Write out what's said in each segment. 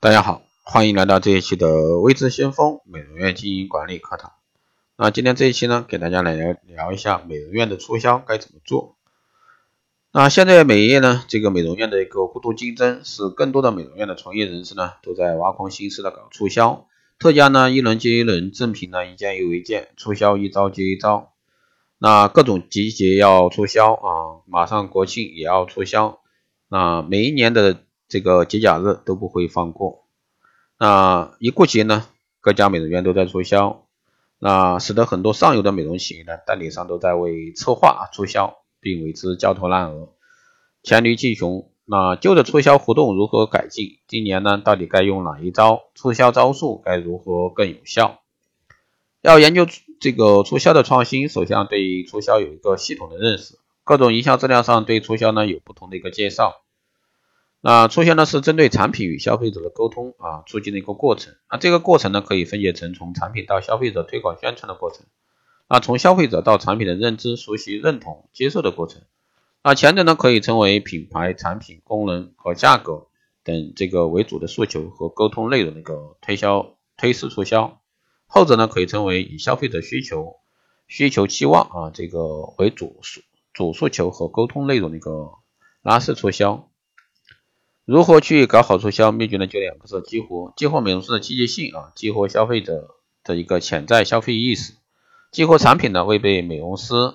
大家好，欢迎来到这一期的微知先锋美容院经营管理课堂。那今天这一期呢，给大家来聊聊一下美容院的促销该怎么做。那现在美业呢，这个美容院的一个过度竞争，使更多的美容院的从业人士呢，都在挖空心思的搞促销，特价呢一轮接一轮，赠品呢一件又一件，促销一招接一招。那各种集结要促销啊，马上国庆也要促销。那每一年的这个节假日都不会放过，那一过节呢，各家美容院都在促销，那使得很多上游的美容企业呢，代理商都在为策划促销，并为之焦头烂额，黔驴技穷。那旧的促销活动如何改进？今年呢，到底该用哪一招？促销招数该如何更有效？要研究这个促销的创新，首先对促销有一个系统的认识，各种营销资料上对促销呢有不同的一个介绍。那促销呢是针对产品与消费者的沟通啊，促进的一个过程。那这个过程呢可以分解成从产品到消费者推广宣传的过程，那从消费者到产品的认知、熟悉、认同、接受的过程。那前者呢可以称为品牌、产品、功能和价格等这个为主的诉求和沟通内容的一个推销推式促销，后者呢可以称为以消费者需求、需求期望啊这个为主诉主诉求和沟通内容的一个拉式促销。如何去搞好促销？秘诀呢就两个字：激活，激活美容师的积极性啊，激活消费者的一个潜在消费意识，激活产品呢未被美容师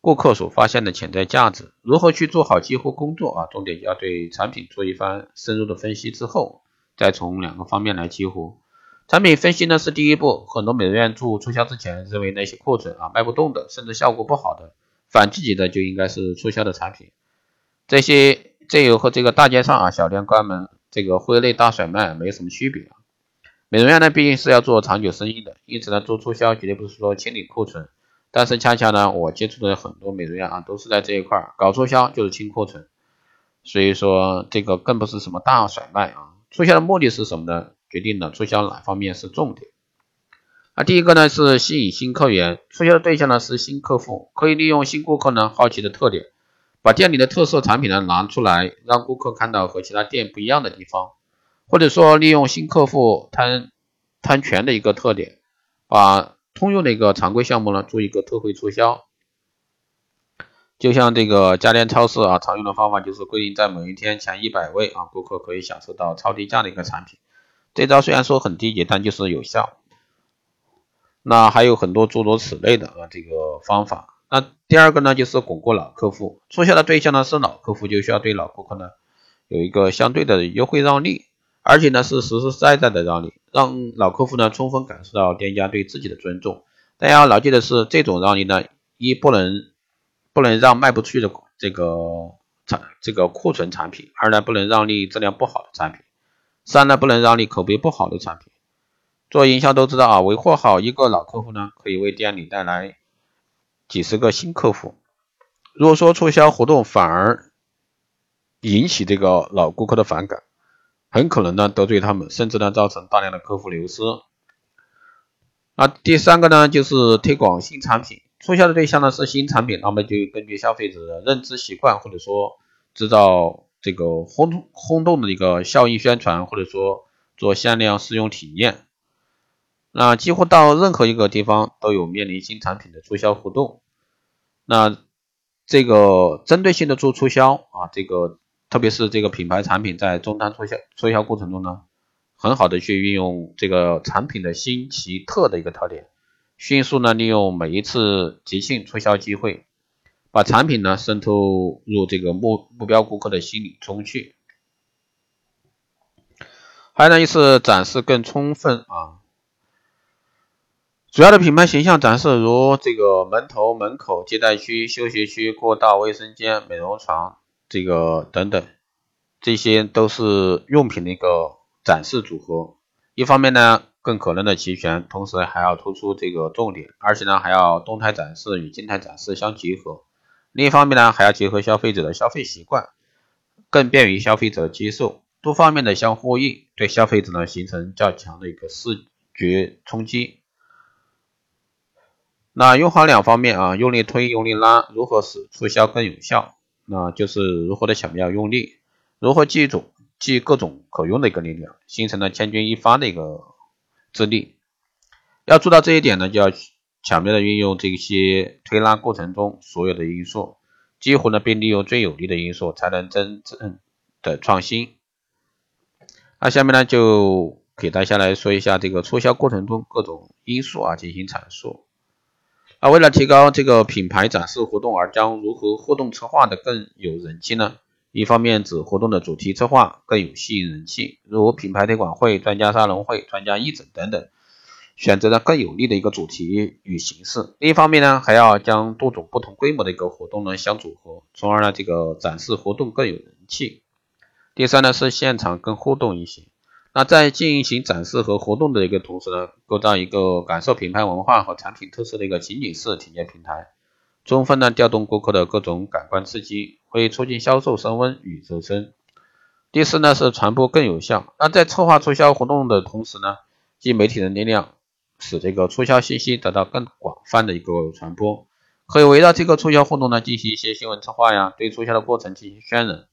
顾客所发现的潜在价值。如何去做好激活工作啊？重点要对产品做一番深入的分析之后，再从两个方面来激活。产品分析呢是第一步，很多美容院做促销之前认为那些库存啊卖不动的，甚至效果不好的，反季节的就应该是促销的产品，这些。这有和这个大街上啊小店关门，这个挥泪大甩卖没什么区别啊。美容院呢毕竟是要做长久生意的，因此呢做促销绝对不是说清理库存，但是恰恰呢我接触的很多美容院啊都是在这一块搞促销就是清库存，所以说这个更不是什么大甩卖啊。促销的目的是什么呢？决定了促销哪方面是重点。那第一个呢是吸引新客源，促销的对象呢是新客户，可以利用新顾客呢好奇的特点。把店里的特色产品呢拿出来，让顾客看到和其他店不一样的地方，或者说利用新客户贪贪权的一个特点，把通用的一个常规项目呢做一个特惠促销。就像这个家电超市啊，常用的方法就是规定在某一天前一百位啊顾客可以享受到超低价的一个产品。这招虽然说很低级，但就是有效。那还有很多诸如此类的啊这个方法。那第二个呢，就是巩固老客户，促销的对象呢是老客户，就需要对老顾客呢有一个相对的优惠让利，而且呢是实实在在的让利，让老客户呢充分感受到店家对自己的尊重。大家要牢记的是，这种让利呢，一不能不能让卖不出去的这个产这个库存产品，二呢不能让利质量不好的产品，三呢不能让利口碑不好的产品。做营销都知道啊，维护好一个老客户呢，可以为店里带来。几十个新客户，如果说促销活动反而引起这个老顾客的反感，很可能呢得罪他们，甚至呢造成大量的客户流失。那第三个呢就是推广新产品，促销的对象呢是新产品，那么就根据消费者的认知习惯，或者说制造这个轰轰动的一个效应宣传，或者说做限量试用体验。那几乎到任何一个地方都有面临新产品的促销活动，那这个针对性的做促销啊，这个特别是这个品牌产品在终端促销促销过程中呢，很好的去运用这个产品的新奇特的一个特点，迅速呢利用每一次即兴促销机会，把产品呢渗透入这个目目标顾客的心理中去，还有呢就是展示更充分啊。主要的品牌形象展示，如这个门头、门口、接待区、休息区、过道、卫生间、美容床，这个等等，这些都是用品的一个展示组合。一方面呢，更可能的齐全，同时还要突出这个重点，而且呢，还要动态展示与静态展示相结合。另一方面呢，还要结合消费者的消费习惯，更便于消费者接受，多方面的相呼应，对消费者呢形成较强的一个视觉冲击。那用好两方面啊，用力推，用力拉，如何使促销更有效？那就是如何的巧妙用力，如何记住记各种可用的一个力量，形成了千钧一发的一个之力。要做到这一点呢，就要巧妙的运用这些推拉过程中所有的因素，几乎呢并利用最有利的因素，才能真正的创新。那下面呢就给大家来说一下这个促销过程中各种因素啊进行阐述。那为了提高这个品牌展示活动而将如何互动策划的更有人气呢？一方面指活动的主题策划更有吸引人气，如品牌推广会、专家沙龙会、专家义诊等等，选择了更有利的一个主题与形式。另一方面呢，还要将多种不同规模的一个活动呢相组合，从而呢这个展示活动更有人气。第三呢是现场更互动一些。那在进行展示和活动的一个同时呢，构造一个感受品牌文化和产品特色的一个情景式体验平台，充分的调动顾客的各种感官刺激，会促进销售升温与提升。第四呢是传播更有效。那在策划促销活动的同时呢，即媒体的力量，使这个促销信息得到更广泛的一个传播。可以围绕这个促销活动呢进行一些新闻策划呀，对促销的过程进行渲染，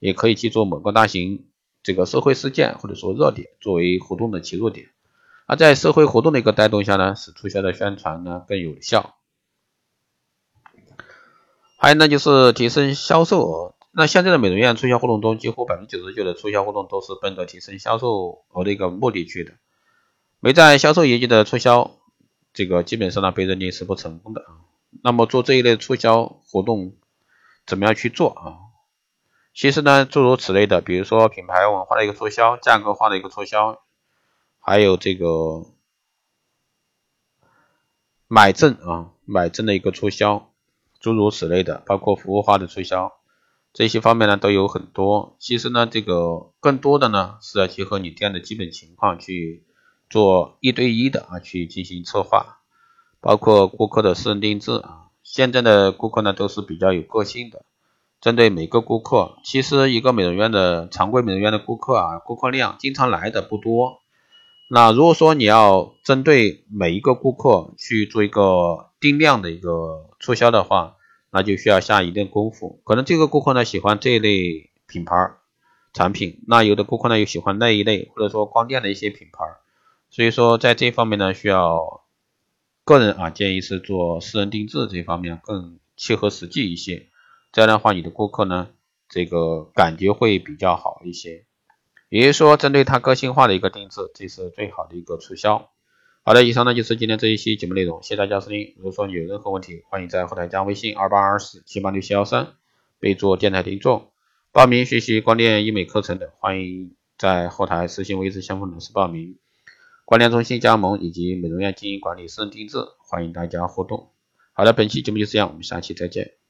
也可以记住某个大型。这个社会事件或者说热点作为活动的切入点，而在社会活动的一个带动下呢，使促销的宣传呢更有效。还有呢就是提升销售额。那现在的美容院促销活动中，几乎百分之九十九的促销活动都是奔着提升销售额的一个目的去的，没在销售业绩的促销，这个基本上呢被认定是不成功的啊。那么做这一类促销活动，怎么样去做啊？其实呢，诸如此类的，比如说品牌文化的一个促销、价格化的一个促销，还有这个买赠啊、买赠的一个促销，诸如此类的，包括服务化的促销，这些方面呢都有很多。其实呢，这个更多的呢是要结合你店的基本情况去做一对一的啊去进行策划，包括顾客的私人定制啊。现在的顾客呢都是比较有个性的。针对每个顾客，其实一个美容院的常规美容院的顾客啊，顾客量经常来的不多。那如果说你要针对每一个顾客去做一个定量的一个促销的话，那就需要下一定功夫。可能这个顾客呢喜欢这一类品牌产品，那有的顾客呢又喜欢那一类，或者说光电的一些品牌。所以说在这方面呢，需要个人啊建议是做私人定制这方面更切合实际一些。这样的话，你的顾客呢，这个感觉会比较好一些。也就是说，针对他个性化的一个定制，这是最好的一个促销。好的，以上呢就是今天这一期节目内容，谢谢大家收听。如果说你有任何问题，欢迎在后台加微信二八二四七八六七幺三，备注电台听众。报名学习光电医美课程的，欢迎在后台私信微信相关老师报名。光电中心加盟以及美容院经营管理、私人定制，欢迎大家互动。好的，本期节目就这样，我们下期再见。